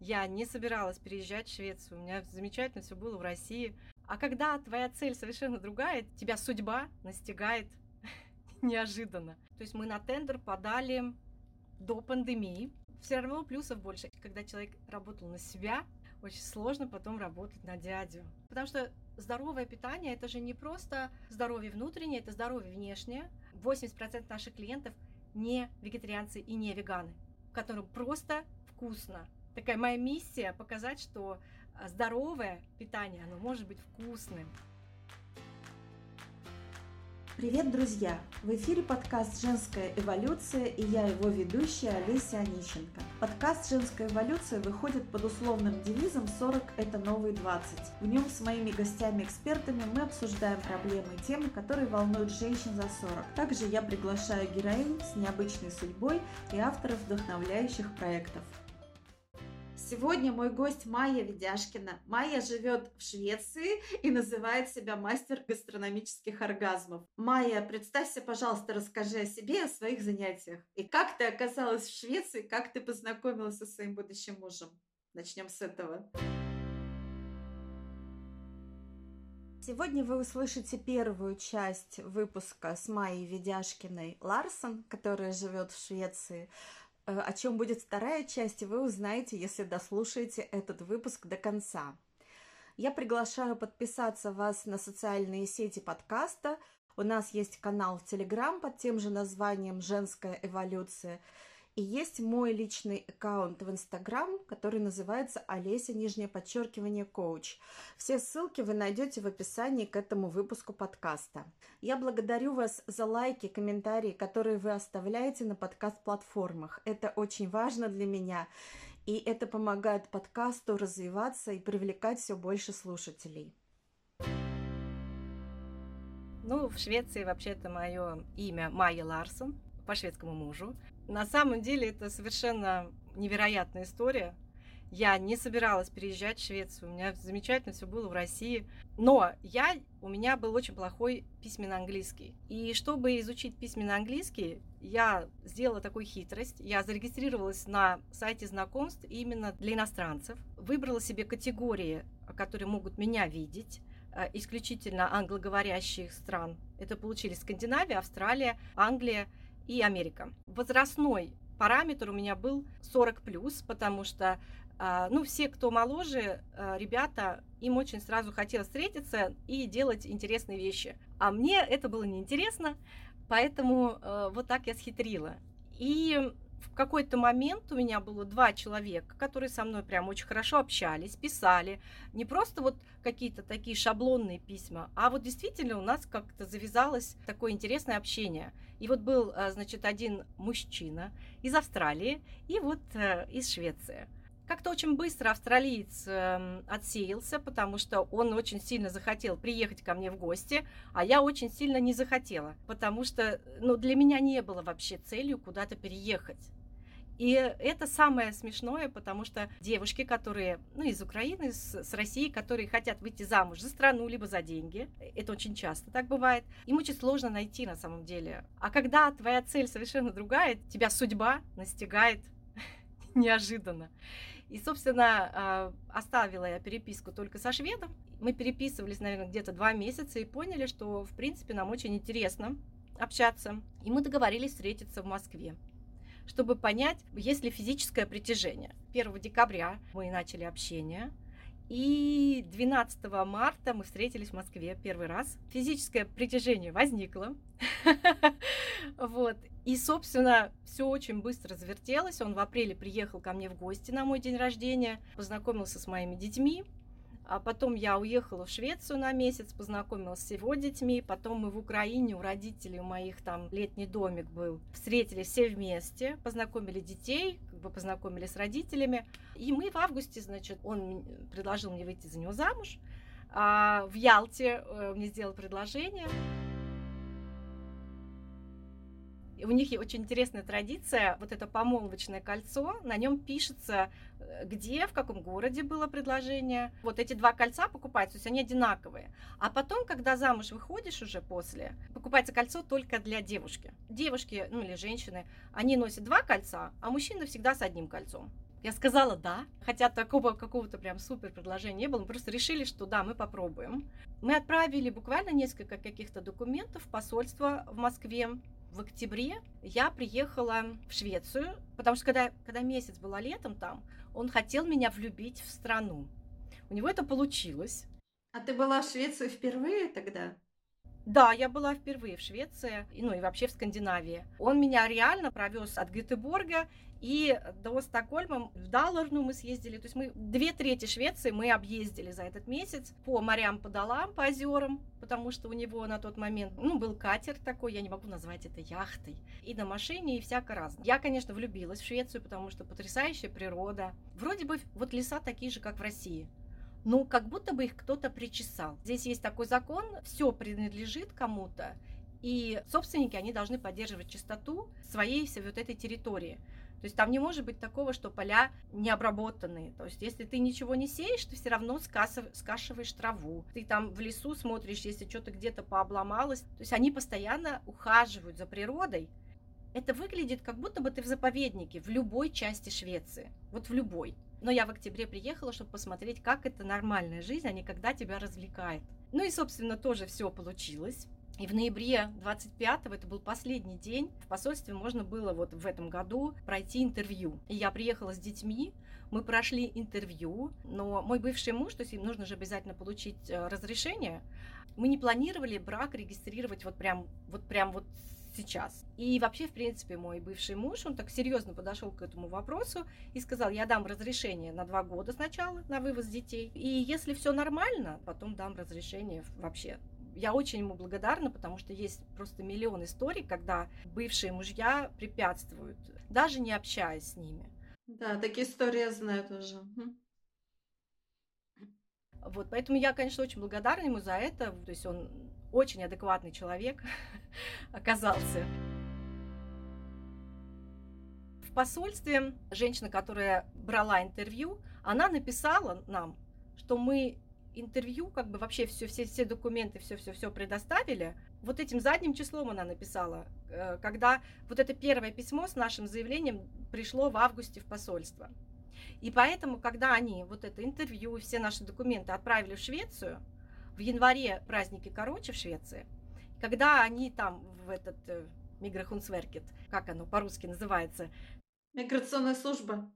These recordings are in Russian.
Я не собиралась переезжать в Швецию. У меня замечательно все было в России. А когда твоя цель совершенно другая, тебя судьба настигает неожиданно. То есть мы на тендер подали до пандемии. Все равно плюсов больше. Когда человек работал на себя, очень сложно потом работать на дядю. Потому что здоровое питание это же не просто здоровье внутреннее, это здоровье внешнее. 80% наших клиентов не вегетарианцы и не веганы, которым просто вкусно. Такая моя миссия показать, что а, здоровое питание, оно может быть вкусным. Привет, друзья! В эфире подкаст «Женская эволюция» и я его ведущая Олеся Онищенко. Подкаст «Женская эволюция» выходит под условным девизом «40 – это новые 20». В нем с моими гостями-экспертами мы обсуждаем проблемы и темы, которые волнуют женщин за 40. Также я приглашаю героинь с необычной судьбой и авторов вдохновляющих проектов. Сегодня мой гость Майя Ведяшкина. Майя живет в Швеции и называет себя мастер гастрономических оргазмов. Майя, представься, пожалуйста, расскажи о себе и о своих занятиях. И как ты оказалась в Швеции, как ты познакомилась со своим будущим мужем? Начнем с этого. Сегодня вы услышите первую часть выпуска с Майей Ведяшкиной Ларсон, которая живет в Швеции. Э, о чем будет вторая часть, вы узнаете, если дослушаете этот выпуск до конца. Я приглашаю подписаться вас на социальные сети подкаста. У нас есть канал в Телеграм под тем же названием «Женская эволюция». И есть мой личный аккаунт в Инстаграм, который называется Олеся, нижнее подчеркивание, коуч. Все ссылки вы найдете в описании к этому выпуску подкаста. Я благодарю вас за лайки, комментарии, которые вы оставляете на подкаст-платформах. Это очень важно для меня. И это помогает подкасту развиваться и привлекать все больше слушателей. Ну, в Швеции вообще-то мое имя Майя Ларсон по шведскому мужу. На самом деле это совершенно невероятная история. Я не собиралась переезжать в Швецию. У меня замечательно все было в России. Но я, у меня был очень плохой письменный английский. И чтобы изучить письменный английский, я сделала такую хитрость. Я зарегистрировалась на сайте знакомств именно для иностранцев. Выбрала себе категории, которые могут меня видеть э, исключительно англоговорящих стран. Это получили Скандинавия, Австралия, Англия и Америка. Возрастной параметр у меня был 40 плюс, потому что а, ну, все, кто моложе, а, ребята, им очень сразу хотелось встретиться и делать интересные вещи. А мне это было неинтересно, поэтому а, вот так я схитрила. И в какой-то момент у меня было два человека, которые со мной прям очень хорошо общались, писали. Не просто вот какие-то такие шаблонные письма, а вот действительно у нас как-то завязалось такое интересное общение. И вот был, а, значит, один мужчина из Австралии и вот э, из Швеции. Как-то очень быстро австралиец э, отсеялся, потому что он очень сильно захотел приехать ко мне в гости, а я очень сильно не захотела, потому что ну, для меня не было вообще целью куда-то переехать. И это самое смешное, потому что девушки, которые, ну, из Украины, с, с России, которые хотят выйти замуж за страну, либо за деньги, это очень часто так бывает, им очень сложно найти на самом деле. А когда твоя цель совершенно другая, тебя судьба настигает неожиданно. И, собственно, а, оставила я переписку только со шведом. Мы переписывались, наверное, где-то два месяца и поняли, что, в принципе, нам очень интересно общаться. И мы договорились встретиться в Москве чтобы понять, есть ли физическое притяжение. 1 декабря мы начали общение, и 12 марта мы встретились в Москве первый раз. Физическое притяжение возникло. Вот. И, собственно, все очень быстро завертелось. Он в апреле приехал ко мне в гости на мой день рождения, познакомился с моими детьми. А потом я уехала в Швецию на месяц, познакомилась с его детьми. Потом мы в Украине, у родителей у моих там летний домик был. Встретились все вместе, познакомили детей, как бы познакомили с родителями. И мы в августе, значит, он предложил мне выйти за него замуж. А в Ялте э, мне сделал предложение. У них очень интересная традиция, вот это помолвочное кольцо, на нем пишется, э, где, в каком городе было предложение. Вот эти два кольца покупаются, то есть они одинаковые. А потом, когда замуж выходишь уже после, покупается кольцо только для девушки. Девушки, ну или женщины, они носят два кольца, а мужчины всегда с одним кольцом. Я сказала да, хотя такого какого-то прям супер предложения не было, мы просто решили, что да, мы попробуем. Мы отправили буквально несколько каких-то документов в посольство в Москве. В октябре я приехала в Швецию, потому что когда, когда месяц была летом там, он хотел меня влюбить в страну. У него это получилось. А ты была в Швеции впервые тогда? Да, я была впервые в Швеции, ну и вообще в Скандинавии. Он меня реально провез от Гетеборга и до Стокгольма, в Далларну мы съездили. То есть мы две трети Швеции мы объездили за этот месяц по морям, по долам, по озерам, потому что у него на тот момент, ну, был катер такой, я не могу назвать это яхтой, и на машине, и всяко разное. Я, конечно, влюбилась в Швецию, потому что потрясающая природа. Вроде бы вот леса такие же, как в России ну, как будто бы их кто-то причесал. Здесь есть такой закон, все принадлежит кому-то, и собственники, они должны поддерживать чистоту своей всей вот этой территории. То есть там не может быть такого, что поля не обработанные. То есть если ты ничего не сеешь, ты все равно скашиваешь траву. Ты там в лесу смотришь, если что-то где-то пообломалось. То есть они постоянно ухаживают за природой. Это выглядит, как будто бы ты в заповеднике в любой части Швеции. Вот в любой. Но я в октябре приехала, чтобы посмотреть, как это нормальная жизнь, а не когда тебя развлекает. Ну и, собственно, тоже все получилось. И в ноябре 25-го, это был последний день, в посольстве можно было вот в этом году пройти интервью. И я приехала с детьми, мы прошли интервью, но мой бывший муж, то есть им нужно же обязательно получить э, разрешение, мы не планировали брак регистрировать вот прям вот прям вот сейчас. И вообще, в принципе, мой бывший муж, он так серьезно подошел к этому вопросу и сказал, я дам разрешение на два года сначала на вывоз детей. И если все нормально, потом дам разрешение вообще я очень ему благодарна, потому что есть просто миллион историй, когда бывшие мужья препятствуют, даже не общаясь с ними. Да, такие истории я знаю тоже. Вот, поэтому я, конечно, очень благодарна ему за это. То есть он очень адекватный человек оказался. В посольстве женщина, которая брала интервью, она написала нам, что мы интервью, как бы вообще все, все, все документы, все, все, все предоставили. Вот этим задним числом она написала, э, когда вот это первое письмо с нашим заявлением пришло в августе в посольство. И поэтому, когда они вот это интервью и все наши документы отправили в Швецию, в январе праздники короче в Швеции, когда они там в этот э, Миграхунсверкет, как оно по-русски называется? Миграционная служба.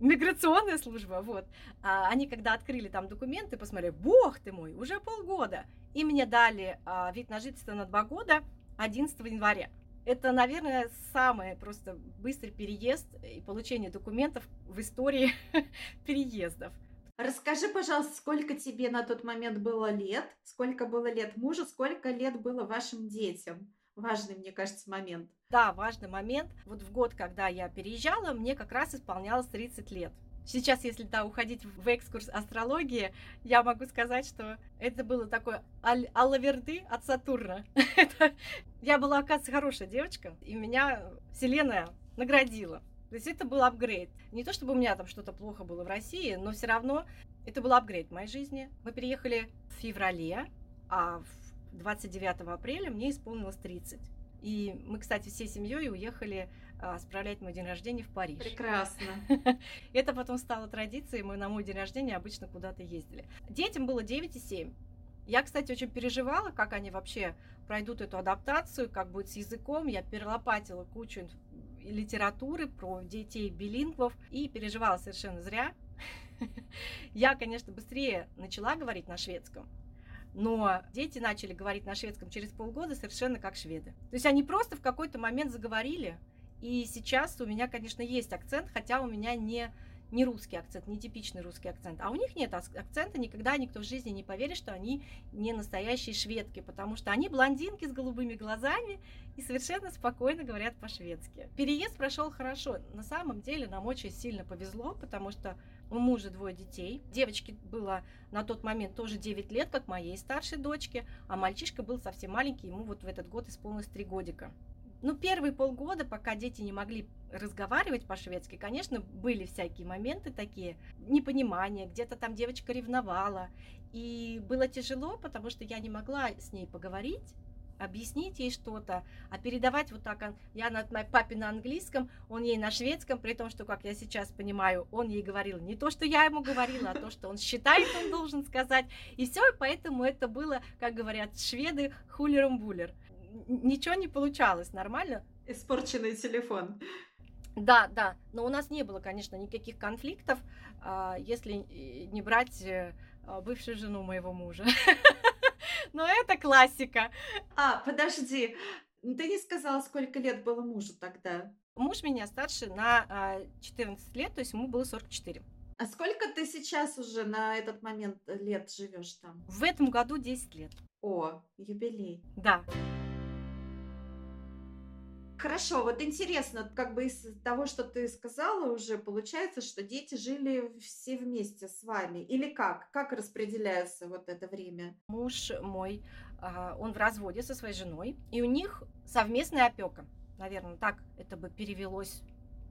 Миграционная служба, вот. А, они когда открыли там документы, посмотрели, бог ты мой, уже полгода. И мне дали а, вид на жительство на два года 11 января. Это, наверное, самый просто быстрый переезд и получение документов в истории переездов. Расскажи, пожалуйста, сколько тебе на тот момент было лет, сколько было лет мужу, сколько лет было вашим детям? Важный, мне кажется, момент. Да, важный момент. Вот в год, когда я переезжала, мне как раз исполнялось 30 лет. Сейчас, если да, уходить в экскурс астрологии, я могу сказать, что это было такое аль аллаверды от Сатурна. я была, оказывается, хорошая девочка, и меня Вселенная наградила. То есть это был апгрейд. Не то чтобы у меня там что-то плохо было в России, но все равно это был апгрейд в моей жизни. Мы переехали в феврале, а 29 апреля мне исполнилось 30. И мы, кстати, всей семьей уехали а, справлять мой день рождения в Париж. Прекрасно. Это потом стало традицией, мы на мой день рождения обычно куда-то ездили. Детям было 9 и 7. Я, кстати, очень переживала, как они вообще пройдут эту адаптацию, как будет с языком. Я перелопатила кучу литературы про детей билингвов и переживала совершенно зря. Я, конечно, быстрее начала говорить на шведском, но дети начали говорить на шведском через полгода совершенно как шведы. То есть они просто в какой-то момент заговорили, и сейчас у меня, конечно, есть акцент, хотя у меня не не русский акцент, не типичный русский акцент. А у них нет акцента, никогда никто в жизни не поверит, что они не настоящие шведки, потому что они блондинки с голубыми глазами и совершенно спокойно говорят по-шведски. Переезд прошел хорошо. На самом деле нам очень сильно повезло, потому что у мужа двое детей. Девочке было на тот момент тоже 9 лет, как моей старшей дочке, а мальчишка был совсем маленький, ему вот в этот год исполнилось 3 годика. Ну, первые полгода, пока дети не могли разговаривать по-шведски, конечно, были всякие моменты такие, непонимания, где-то там девочка ревновала. И было тяжело, потому что я не могла с ней поговорить, объяснить ей что-то, а передавать вот так, я на папе на английском, он ей на шведском, при том, что, как я сейчас понимаю, он ей говорил не то, что я ему говорила, а то, что он считает, он должен сказать. И все, и поэтому это было, как говорят шведы, хулером-булер. Ничего не получалось нормально. Испорченный телефон. Да, да, но у нас не было, конечно, никаких конфликтов, а, если не брать э, бывшую жену моего мужа. Но это классика. А, подожди, ты не сказала, сколько лет было мужу тогда? Муж меня старше на 14 а, лет, то есть ему было 44. А сколько ты сейчас уже на этот момент лет живешь там? В этом году 10 лет. О, юбилей. Да. Хорошо, вот интересно, как бы из того, что ты сказала уже, получается, что дети жили все вместе с вами. Или как? Как распределяется вот это время? Муж мой, а, он в разводе со своей женой, и у них совместная опека. Наверное, так это бы перевелось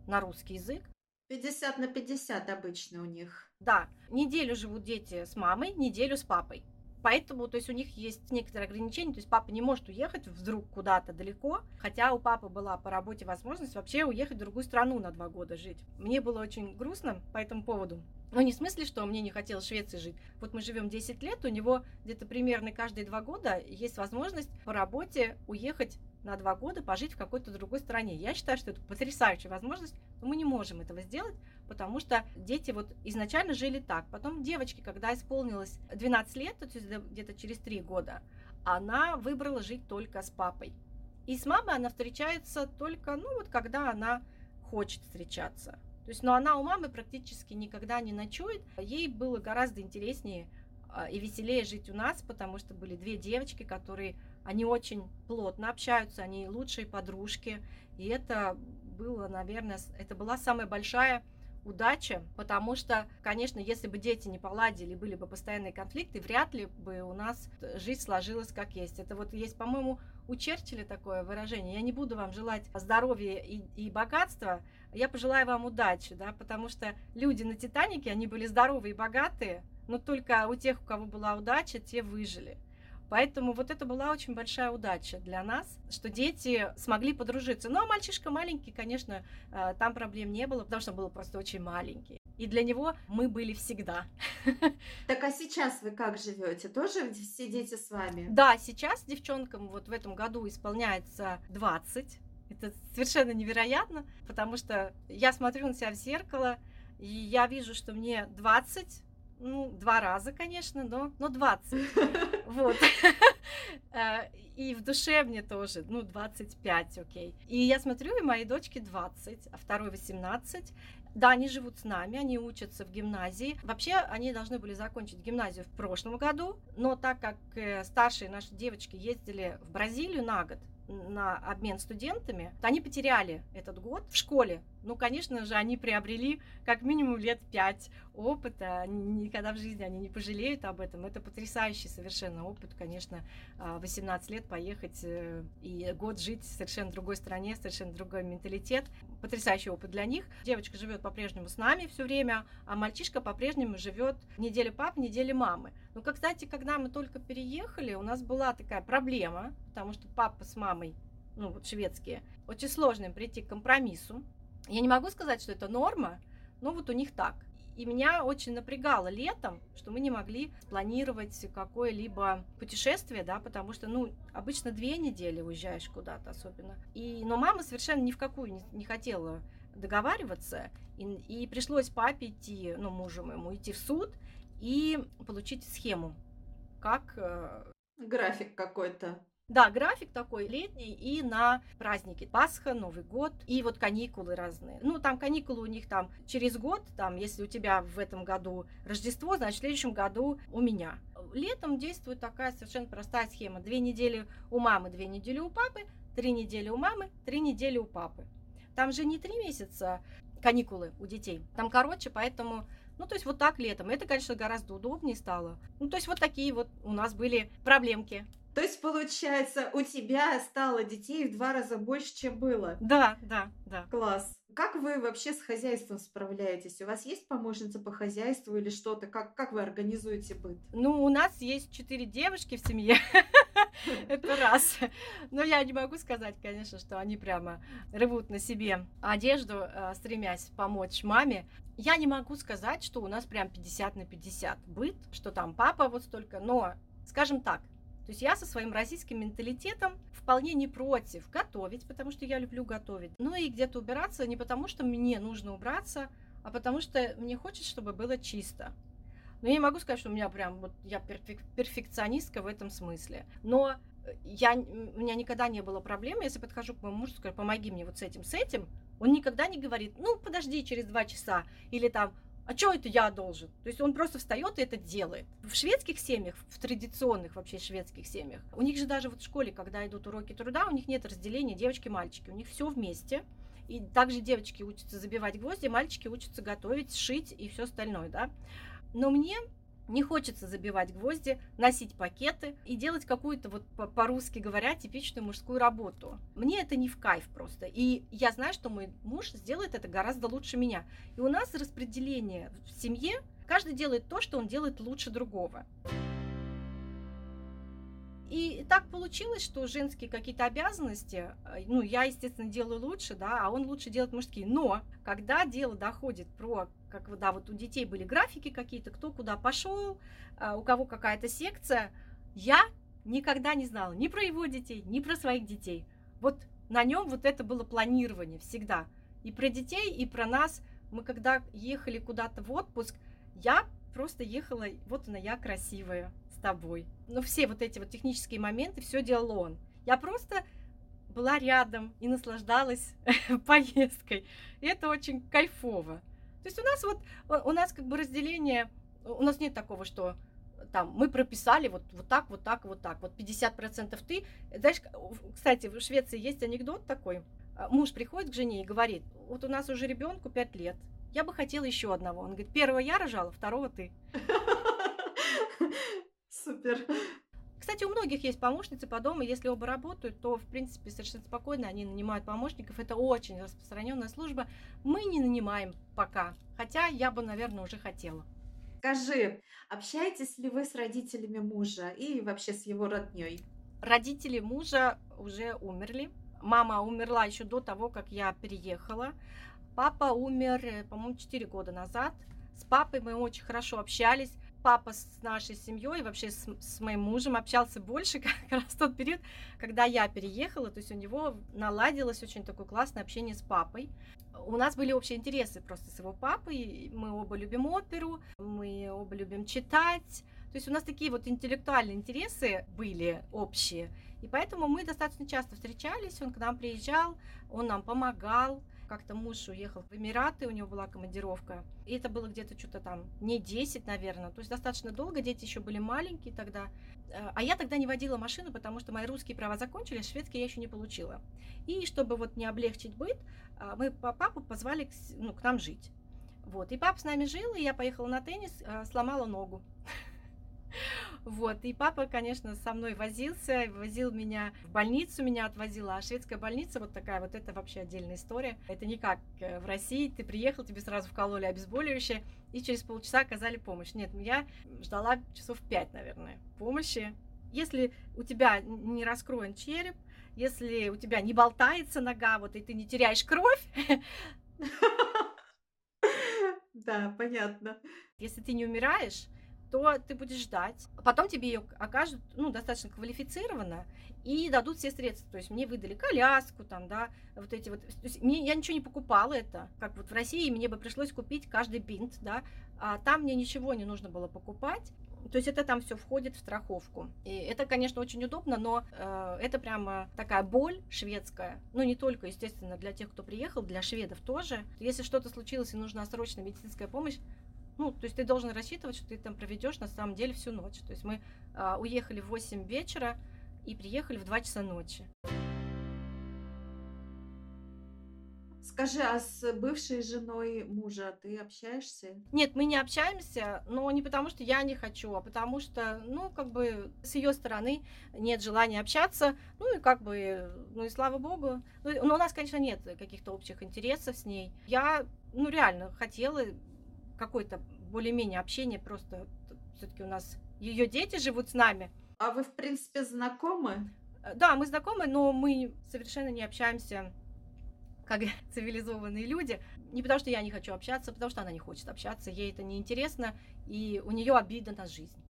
на русский язык. 50 на 50 обычно у них. Да, неделю живут дети с мамой, неделю с папой. Поэтому, то есть у них есть некоторые ограничения, то есть папа не может уехать вдруг куда-то далеко, хотя у папы была по работе возможность вообще уехать в другую страну на два года жить. Мне было очень грустно по этому поводу. Но не в смысле, что мне не хотелось в Швеции жить. Вот мы живем 10 лет, у него где-то примерно каждые два года есть возможность по работе уехать на два года пожить в какой-то другой стране. Я считаю, что это потрясающая возможность, но мы не можем этого сделать, потому что дети вот изначально жили так. Потом девочке, когда исполнилось 12 лет, то есть где-то через три года, она выбрала жить только с папой. И с мамой она встречается только, ну вот когда она хочет встречаться. То есть, но она у мамы практически никогда не ночует. Ей было гораздо интереснее а, и веселее жить у нас, потому что были две девочки, которые они очень плотно общаются, они лучшие подружки. И это было, наверное, это была самая большая удача, потому что, конечно, если бы дети не поладили, были бы постоянные конфликты, вряд ли бы у нас жизнь сложилась как есть. Это вот есть, по-моему, у Черчилля такое выражение. Я не буду вам желать здоровья и, и богатства, я пожелаю вам удачи, да, потому что люди на Титанике, они были здоровые и богатые, но только у тех, у кого была удача, те выжили. Поэтому вот это была очень большая удача для нас, что дети смогли подружиться. Ну, а мальчишка маленький, конечно, э, там проблем не было, потому что он был просто очень маленький. И для него мы были всегда. Так а сейчас вы как живете? Тоже все дети с вами? Да, сейчас девчонкам вот в этом году исполняется 20. Это совершенно невероятно, потому что я смотрю на себя в зеркало, и я вижу, что мне 20, ну, два раза, конечно, но, но 20. Вот. Э, и в душе мне тоже, ну, 25, окей. И я смотрю, и моей дочке 20, а второй 18. Да, они живут с нами, они учатся в гимназии. Вообще, они должны были закончить гимназию в прошлом году, но так как э, старшие наши девочки ездили в Бразилию на год, на обмен студентами, они потеряли этот год в школе. Ну, конечно же, они приобрели как минимум лет пять опыта. Никогда в жизни они не пожалеют об этом. Это потрясающий совершенно опыт, конечно, 18 а, лет поехать э, и год жить в совершенно другой стране, совершенно другой менталитет. Потрясающий опыт для них. Девочка живет по-прежнему с нами все время, а мальчишка по-прежнему живет неделю пап, неделю мамы. Ну, как, кстати, когда мы только переехали, у нас была такая проблема, потому что папа с мамой, ну, вот шведские, очень сложно им прийти к компромиссу. Я не могу сказать, что это норма, но вот у них так. И меня очень напрягало летом, что мы не могли спланировать какое-либо путешествие, да, потому что, ну, обычно две недели уезжаешь куда-то особенно. И, но мама совершенно ни в какую не, не хотела договариваться, и, и пришлось папе идти, ну, мужу моему, идти в суд и получить схему, как... Э, График какой-то. Да, график такой летний и на праздники. Пасха, Новый год и вот каникулы разные. Ну, там каникулы у них там через год, там, если у тебя в этом году Рождество, значит, в следующем году у меня. Летом действует такая совершенно простая схема. Две недели у мамы, две недели у папы, три недели у мамы, три недели у папы. Там же не три месяца каникулы у детей. Там короче, поэтому ну, то есть вот так летом. Это, конечно, гораздо удобнее стало. Ну, то есть вот такие вот у нас были проблемки. То есть, получается, у тебя стало детей в два раза больше, чем было. Да, да, да. Класс. Как вы вообще с хозяйством справляетесь? У вас есть помощница по хозяйству или что-то? Как, как вы организуете быт? Ну, у нас есть четыре девушки в семье. Это раз. Но я не могу сказать, конечно, что они прямо рвут на себе одежду, э, стремясь помочь маме. Я не могу сказать, что у нас прям 50 на 50 быт, что там папа вот столько, но, скажем так, то есть я со своим российским менталитетом вполне не против готовить, потому что я люблю готовить. Ну и где-то убираться не потому, что мне нужно убраться, а потому что мне хочется, чтобы было чисто. Но я не могу сказать, что у меня прям вот я перфек, перфекционистка в этом смысле. Но э, я, у меня никогда не было проблемы, если подхожу к моему мужу, скажу, помоги мне вот с этим, с этим, он никогда не говорит, ну, подожди через два часа, или там, а что это я должен? То есть он просто встает и это делает. В шведских семьях, в традиционных вообще шведских семьях, у них же даже вот в школе, когда идут уроки труда, у них нет разделения девочки-мальчики, у них все вместе. И также девочки учатся забивать гвозди, мальчики учатся готовить, шить и все остальное, да. Но мне не хочется забивать гвозди, носить пакеты и делать какую-то, вот по-русски говоря, типичную мужскую работу. Мне это не в кайф просто. И я знаю, что мой муж сделает это гораздо лучше меня. И у нас распределение в семье, каждый делает то, что он делает лучше другого. И так получилось, что женские какие-то обязанности, э, ну, я, естественно, делаю лучше, да, а он лучше делает мужские. Но когда дело доходит про, как да, вот у детей были графики какие-то, кто куда пошел, а, у кого какая-то секция, я никогда не знала ни про его детей, ни про своих детей. Вот на нем вот это было планирование всегда. И про детей, и про нас. Мы когда ехали куда-то в отпуск, я просто ехала, вот она я красивая с тобой. Ну, все вот эти вот технические моменты, все делал он. Я просто была рядом и наслаждалась поездкой. И это очень кайфово. То есть у нас вот, у нас как бы разделение, у нас нет такого, что там мы прописали вот, вот так, вот так, вот так. Вот 50% ты. Знаешь, кстати, в Швеции есть анекдот такой. А, муж приходит к жене и говорит, вот у нас уже ребенку 5 лет, я бы хотела еще одного. Он говорит, первого я рожала, второго ты. Супер. Кстати, у многих есть помощницы по дому. Если оба работают, то, в принципе, совершенно спокойно они нанимают помощников. Это очень распространенная служба. Мы не нанимаем пока. Хотя я бы, наверное, уже хотела. Скажи, общаетесь ли вы с родителями мужа и вообще с его родней? Родители мужа уже умерли. Мама умерла еще до того, как я переехала. Папа умер, э, по-моему, 4 года назад. С папой мы очень хорошо общались папа с нашей семьей, вообще с, с моим мужем общался больше как раз в тот период, когда я переехала, то есть у него наладилось очень такое классное общение с папой. У нас были общие интересы просто с его папой, мы оба любим оперу, мы оба любим читать, то есть у нас такие вот интеллектуальные интересы были общие, и поэтому мы достаточно часто встречались, он к нам приезжал, он нам помогал, как-то муж уехал в Эмираты, у него была командировка. И это было где-то что-то там не 10, наверное. То есть достаточно долго, дети еще были маленькие тогда. Э, а я тогда не водила машину, потому что мои русские права закончились, шведские я еще не получила. И чтобы вот не облегчить быт, а, мы папу позвали к, ну, к нам жить. Вот. И папа с нами жил, и я поехала на теннис, а, сломала ногу. Вот, и папа, конечно, со мной возился, возил меня в больницу, меня отвозила. А шведская больница вот такая, вот это вообще отдельная история. Это не как э, в России, ты приехал, тебе сразу вкололи обезболивающее, и через полчаса оказали помощь. Нет, я ждала часов пять, наверное, помощи. Если у тебя не раскроен череп, если у тебя не болтается нога, вот и ты не теряешь кровь, да, понятно. Если ты не умираешь, то ты будешь ждать. Потом тебе ее окажут, ну, достаточно квалифицированно и дадут все средства. То есть мне выдали коляску, там, да, вот эти вот. То есть мне, я ничего не покупала это, как вот в России мне бы пришлось купить каждый бинт, да, а там мне ничего не нужно было покупать. То есть это там все входит в страховку. И это, конечно, очень удобно, но э, это прямо такая боль шведская. Ну, не только, естественно, для тех, кто приехал, для шведов тоже. Если что-то случилось и нужна срочная медицинская помощь, ну, то есть ты должен рассчитывать, что ты там проведешь на самом деле всю ночь. То есть мы а, уехали в 8 вечера и приехали в 2 часа ночи. Скажи, а с бывшей женой мужа ты общаешься? Нет, мы не общаемся, но не потому, что я не хочу, а потому что, ну, как бы с ее стороны нет желания общаться, ну и как бы, ну и слава богу. Ну, но у нас, конечно, нет каких-то общих интересов с ней. Я, ну, реально хотела какое-то более-менее общение, просто все-таки у нас ее дети живут с нами. А вы, в принципе, знакомы? Э, да, мы знакомы, но мы совершенно не общаемся как цивилизованные люди. Не потому, что я не хочу общаться, а потому что она не хочет общаться, ей это неинтересно, и у нее обида на жизнь.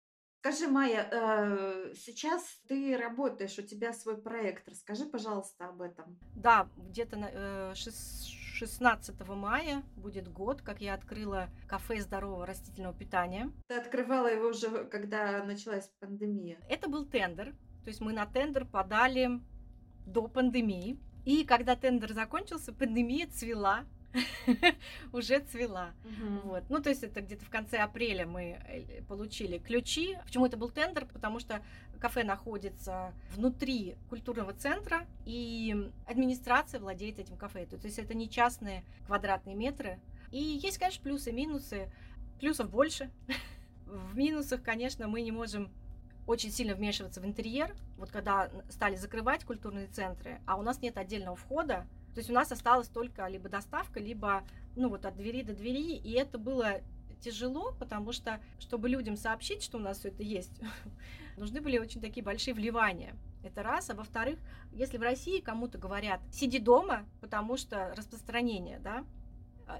Скажи, Майя, э, сейчас ты работаешь, у тебя свой проект. Расскажи, пожалуйста, об этом. Да, где-то на 16 э, мая будет год, как я открыла кафе здорового растительного питания. Ты открывала его уже, когда началась пандемия. Это был тендер. То есть мы на тендер подали до пандемии. И когда тендер закончился, пандемия цвела уже цвела. Угу. Вот. Ну, то есть это где-то в конце апреля мы э, получили ключи. Почему это был тендер? Потому что кафе находится внутри культурного центра, и администрация владеет этим кафе. То есть это не частные квадратные метры. И есть, конечно, плюсы и минусы. Плюсов больше. В минусах, конечно, мы не можем очень сильно вмешиваться в интерьер. Вот когда стали закрывать культурные центры, а у нас нет отдельного входа, то есть у нас осталась только либо доставка, либо ну вот от двери до двери, и это было тяжело, потому что, чтобы людям сообщить, что у нас все это есть, нужны были очень такие большие вливания. Это раз. А во-вторых, если в России кому-то говорят, сиди дома, потому что распространение, да,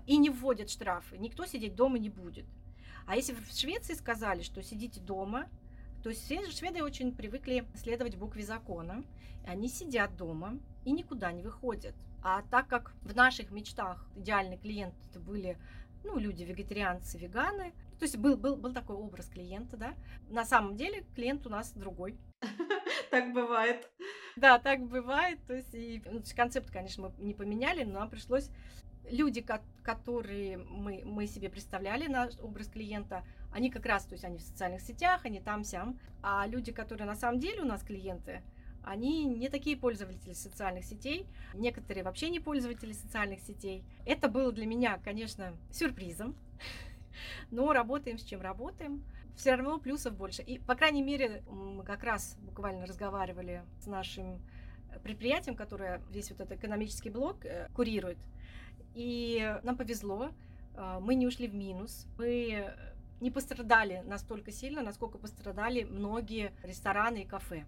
и не вводят штрафы, никто сидеть дома не будет. А если в Швеции сказали, что сидите дома, то есть шведы очень привыкли следовать букве закона, они сидят дома и никуда не выходят. А так как в наших мечтах идеальный клиент это были ну, люди вегетарианцы, веганы, то есть был, был, был такой образ клиента, да. На самом деле клиент у нас другой. Так бывает. Да, так бывает. То есть, и, ну, концепт, конечно, мы не поменяли, но нам пришлось люди, которые мы, мы себе представляли наш образ клиента, они как раз, то есть они в социальных сетях, они там-сям. А люди, которые на самом деле у нас клиенты, они не такие пользователи социальных сетей, некоторые вообще не пользователи социальных сетей. Это было для меня, конечно, сюрпризом, но работаем с чем работаем. Все равно плюсов больше. И, по крайней мере, мы как раз буквально разговаривали с нашим предприятием, которое весь вот этот экономический блок э, курирует. И нам повезло, э, мы не ушли в минус, мы не пострадали настолько сильно, насколько пострадали многие рестораны и кафе.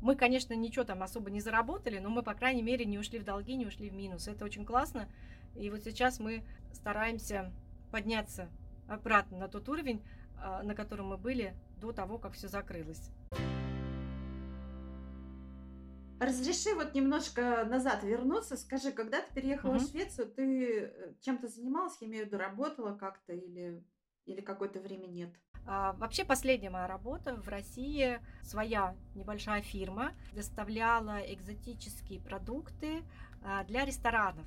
Мы, конечно, ничего там особо не заработали, но мы, по крайней мере, не ушли в долги, не ушли в минус. Это очень классно. И вот сейчас мы стараемся подняться обратно на тот уровень, а, на котором мы были до того, как все закрылось. Разреши вот немножко назад вернуться. Скажи, когда ты переехала угу. в Швецию, ты э, чем-то занималась, я имею в виду, работала как-то или, или какое-то время нет? А, вообще последняя моя работа в России, своя небольшая фирма, доставляла экзотические продукты а, для ресторанов.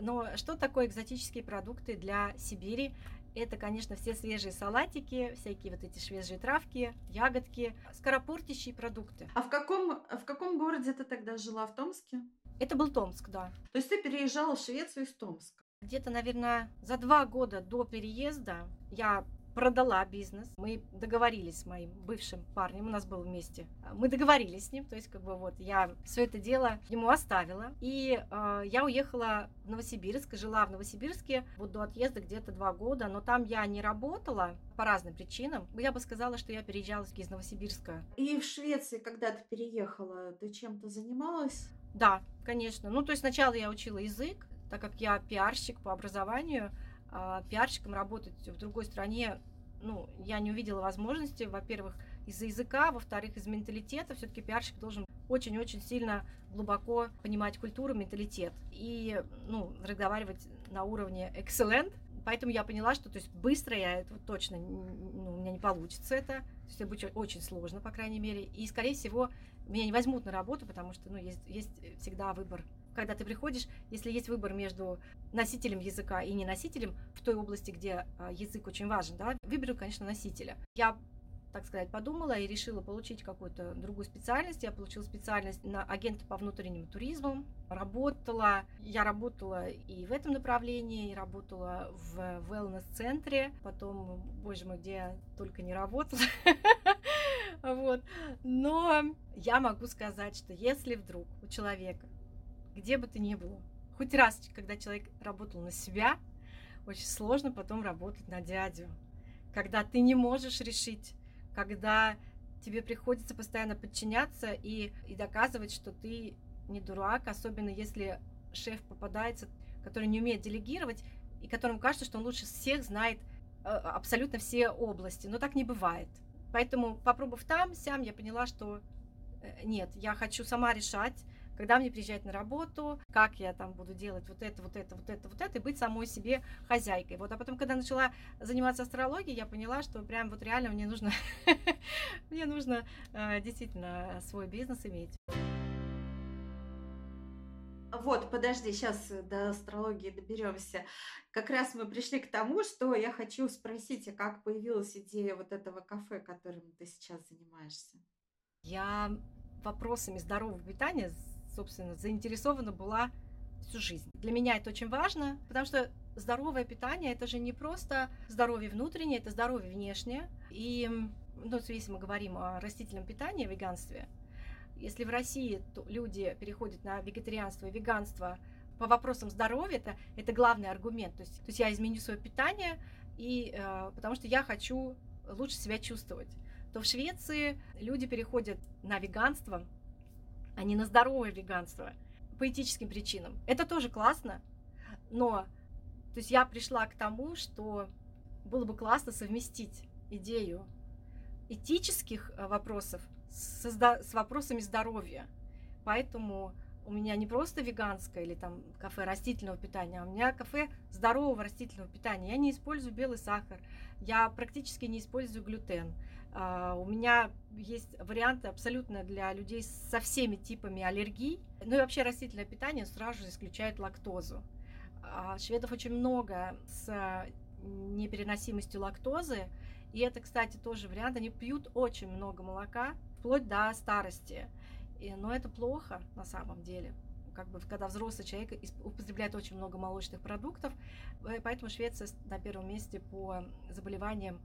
Но что такое экзотические продукты для Сибири? Это, конечно, все свежие салатики, всякие вот эти свежие травки, ягодки, скоропортящие продукты. А в каком, в каком городе ты тогда жила? В Томске? Это был Томск, да. То есть ты переезжала в Швецию из Томска? Где-то, наверное, за два года до переезда я продала бизнес. Мы договорились с моим бывшим парнем, у нас был вместе. Мы договорились с ним, то есть как бы вот я все это дело ему оставила. И э, я уехала в Новосибирск, жила в Новосибирске вот до отъезда где-то два года, но там я не работала по разным причинам. Я бы сказала, что я переезжала из Новосибирска. И в Швеции, когда ты переехала, ты чем-то занималась? Да, конечно. Ну, то есть сначала я учила язык, так как я пиарщик по образованию, пиарщиком работать в другой стране, ну, я не увидела возможности, во-первых, из-за языка, во-вторых, из менталитета. Все-таки пиарщик должен очень-очень сильно глубоко понимать культуру, менталитет и, ну, разговаривать на уровне excellent. Поэтому я поняла, что то есть быстро я это точно, ну, у меня не получится это. То есть это будет очень сложно, по крайней мере. И, скорее всего, меня не возьмут на работу, потому что, ну, есть, есть всегда выбор когда ты приходишь, если есть выбор между носителем языка и не носителем в той области, где а, язык очень важен, да, выберу, конечно, носителя. Я так сказать, подумала и решила получить какую-то другую специальность. Я получила специальность на агента по внутреннему туризму. Работала, я работала и в этом направлении, и работала в wellness-центре. Потом, боже мой, где я только не работала. Вот. Но я могу сказать, что если вдруг у человека где бы ты ни был. Хоть раз, когда человек работал на себя, очень сложно потом работать на дядю. Когда ты не можешь решить, когда тебе приходится постоянно подчиняться и, и доказывать, что ты не дурак, особенно если шеф попадается, который не умеет делегировать, и которому кажется, что он лучше всех знает э, абсолютно все области. Но так не бывает. Поэтому, попробовав там, сям, я поняла, что э, нет, я хочу сама решать, когда мне приезжать на работу, как я там буду делать вот это, вот это, вот это, вот это, и быть самой себе хозяйкой. Вот, а потом, когда начала заниматься астрологией, я поняла, что прям вот реально мне нужно, мне нужно э, действительно свой бизнес иметь. Вот, подожди, сейчас до астрологии доберемся. Как раз мы пришли к тому, что я хочу спросить, а как появилась идея вот этого кафе, которым ты сейчас занимаешься? Я вопросами здорового питания собственно, заинтересована была всю жизнь. Для меня это очень важно, потому что здоровое питание это же не просто здоровье внутреннее, это здоровье внешнее. И ну, если мы говорим о растительном питании, веганстве, если в России люди переходят на вегетарианство и веганство по вопросам здоровья, это, это главный аргумент. То есть, то есть я изменю свое питание, и, э, потому что я хочу лучше себя чувствовать. То в Швеции люди переходят на веганство а не на здоровое веганство по этическим причинам. Это тоже классно, но то есть я пришла к тому, что было бы классно совместить идею этических э, вопросов с, с вопросами здоровья. Поэтому у меня не просто веганское или там кафе растительного питания, а у меня кафе здорового растительного питания. Я не использую белый сахар, я практически не использую глютен. А, у меня есть варианты абсолютно для людей со всеми типами аллергий. Ну и вообще растительное питание сразу же исключает лактозу. А шведов очень много с непереносимостью лактозы. И это, кстати, тоже вариант. Они пьют очень много молока, вплоть до старости. Но это плохо на самом деле. Как бы, когда взрослый человек употребляет очень много молочных продуктов, э, поэтому Швеция на первом месте по заболеваниям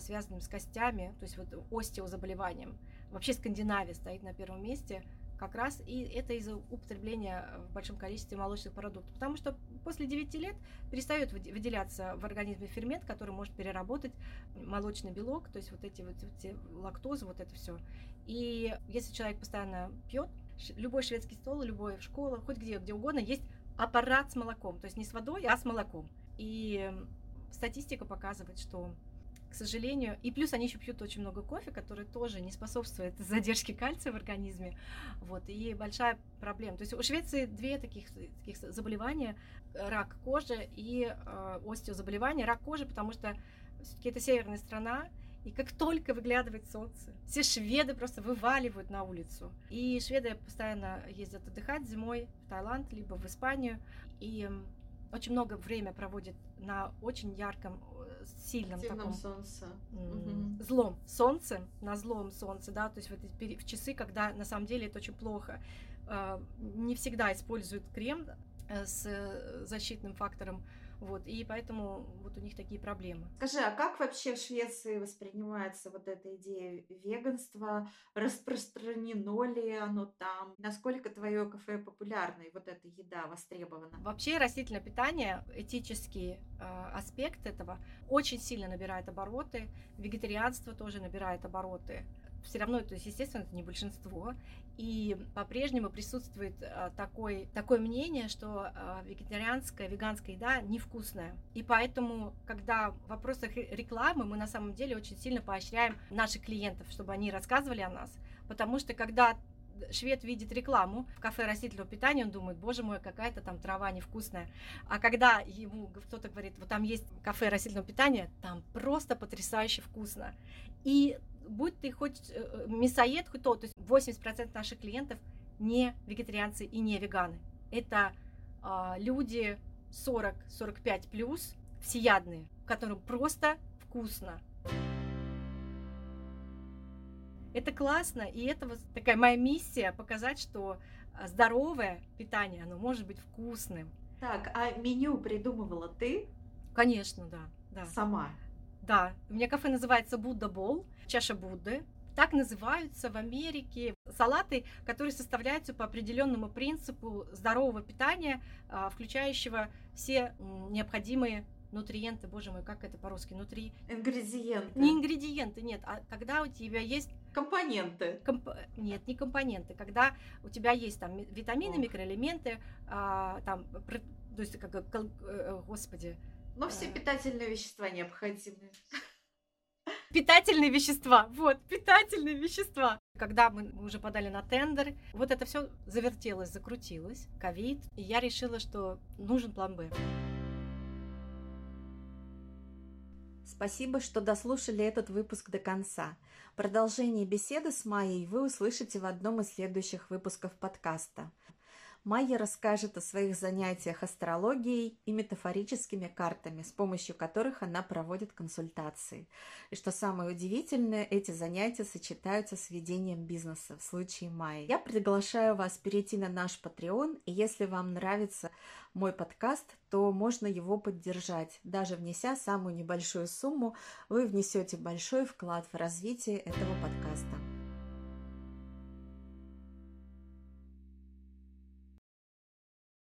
связанным с костями, то есть вот остеозаболеванием. Вообще Скандинавия стоит на первом месте как раз, и это из-за употребления в большом количестве молочных продуктов. Потому что после 9 лет перестает выделяться в организме фермент, который может переработать молочный белок, то есть вот эти вот эти лактозы, вот это все. И если человек постоянно пьет, любой шведский стол, любой в школе, хоть где, где угодно, есть аппарат с молоком, то есть не с водой, а с молоком. И статистика показывает, что к сожалению. И плюс они еще пьют очень много кофе, который тоже не способствует задержке кальция в организме. Вот, и большая проблема. То есть у Швеции две таких, таких заболевания. Рак кожи и э, остеозаболевания. Рак кожи, потому что все-таки это северная страна, и как только выглядывает солнце, все шведы просто вываливают на улицу. И шведы постоянно ездят отдыхать зимой в Таиланд, либо в Испанию. И очень много времени проводят на очень ярком сильном Активном таком солнце. злом солнце, на злом солнце, да, то есть в, эти, в часы, когда на самом деле это очень плохо. А, не всегда используют крем э, с э, защитным фактором вот, и поэтому вот у них такие проблемы. Скажи, а как вообще в Швеции воспринимается вот эта идея веганства? Распространено ли оно там? Насколько твое кафе популярно и вот эта еда востребована? Вообще растительное питание, этический э, аспект этого очень сильно набирает обороты. Вегетарианство тоже набирает обороты все равно, то есть, естественно, это не большинство. И по-прежнему присутствует а, такой, такое мнение, что а, вегетарианская, веганская еда невкусная. И поэтому, когда в вопросах рекламы мы на самом деле очень сильно поощряем наших клиентов, чтобы они рассказывали о нас. Потому что когда швед видит рекламу в кафе растительного питания, он думает, боже мой, какая-то там трава невкусная. А когда ему кто-то говорит, вот там есть кафе растительного питания, там просто потрясающе вкусно. И будь ты хоть э, мясоед, хоть то, то есть 80% наших клиентов не вегетарианцы и не веганы. Это а, люди 40-45 плюс, всеядные, которым просто вкусно. Это классно, и это вот такая моя миссия показать, что а, здоровое питание, оно может быть вкусным. Так, а меню придумывала ты? Конечно, да. да. Сама? Да. У меня кафе называется Будда Бол чаша Будды. Так называются в Америке салаты, которые составляются по определенному принципу здорового питания, а, включающего все необходимые нутриенты, боже мой, как это по-русски, нутри... Ингредиенты. Не ингредиенты, нет, а когда у тебя есть Компоненты. Комп... Нет, не компоненты. Когда у тебя есть там витамины, Ох. микроэлементы, а, там, то есть, как, э, господи. Но все питательные вещества необходимы. Питательные вещества, вот, питательные вещества. Когда мы уже подали на тендер, вот это все завертелось, закрутилось, ковид, и я решила, что нужен план Б. Спасибо, что дослушали этот выпуск до конца. Продолжение беседы с Майей вы услышите в одном из следующих выпусков подкаста. Майя расскажет о своих занятиях астрологией и метафорическими картами, с помощью которых она проводит консультации. И что самое удивительное, эти занятия сочетаются с ведением бизнеса в случае Майи. Я приглашаю вас перейти на наш Patreon, и если вам нравится мой подкаст, то можно его поддержать. Даже внеся самую небольшую сумму, вы внесете большой вклад в развитие этого подкаста.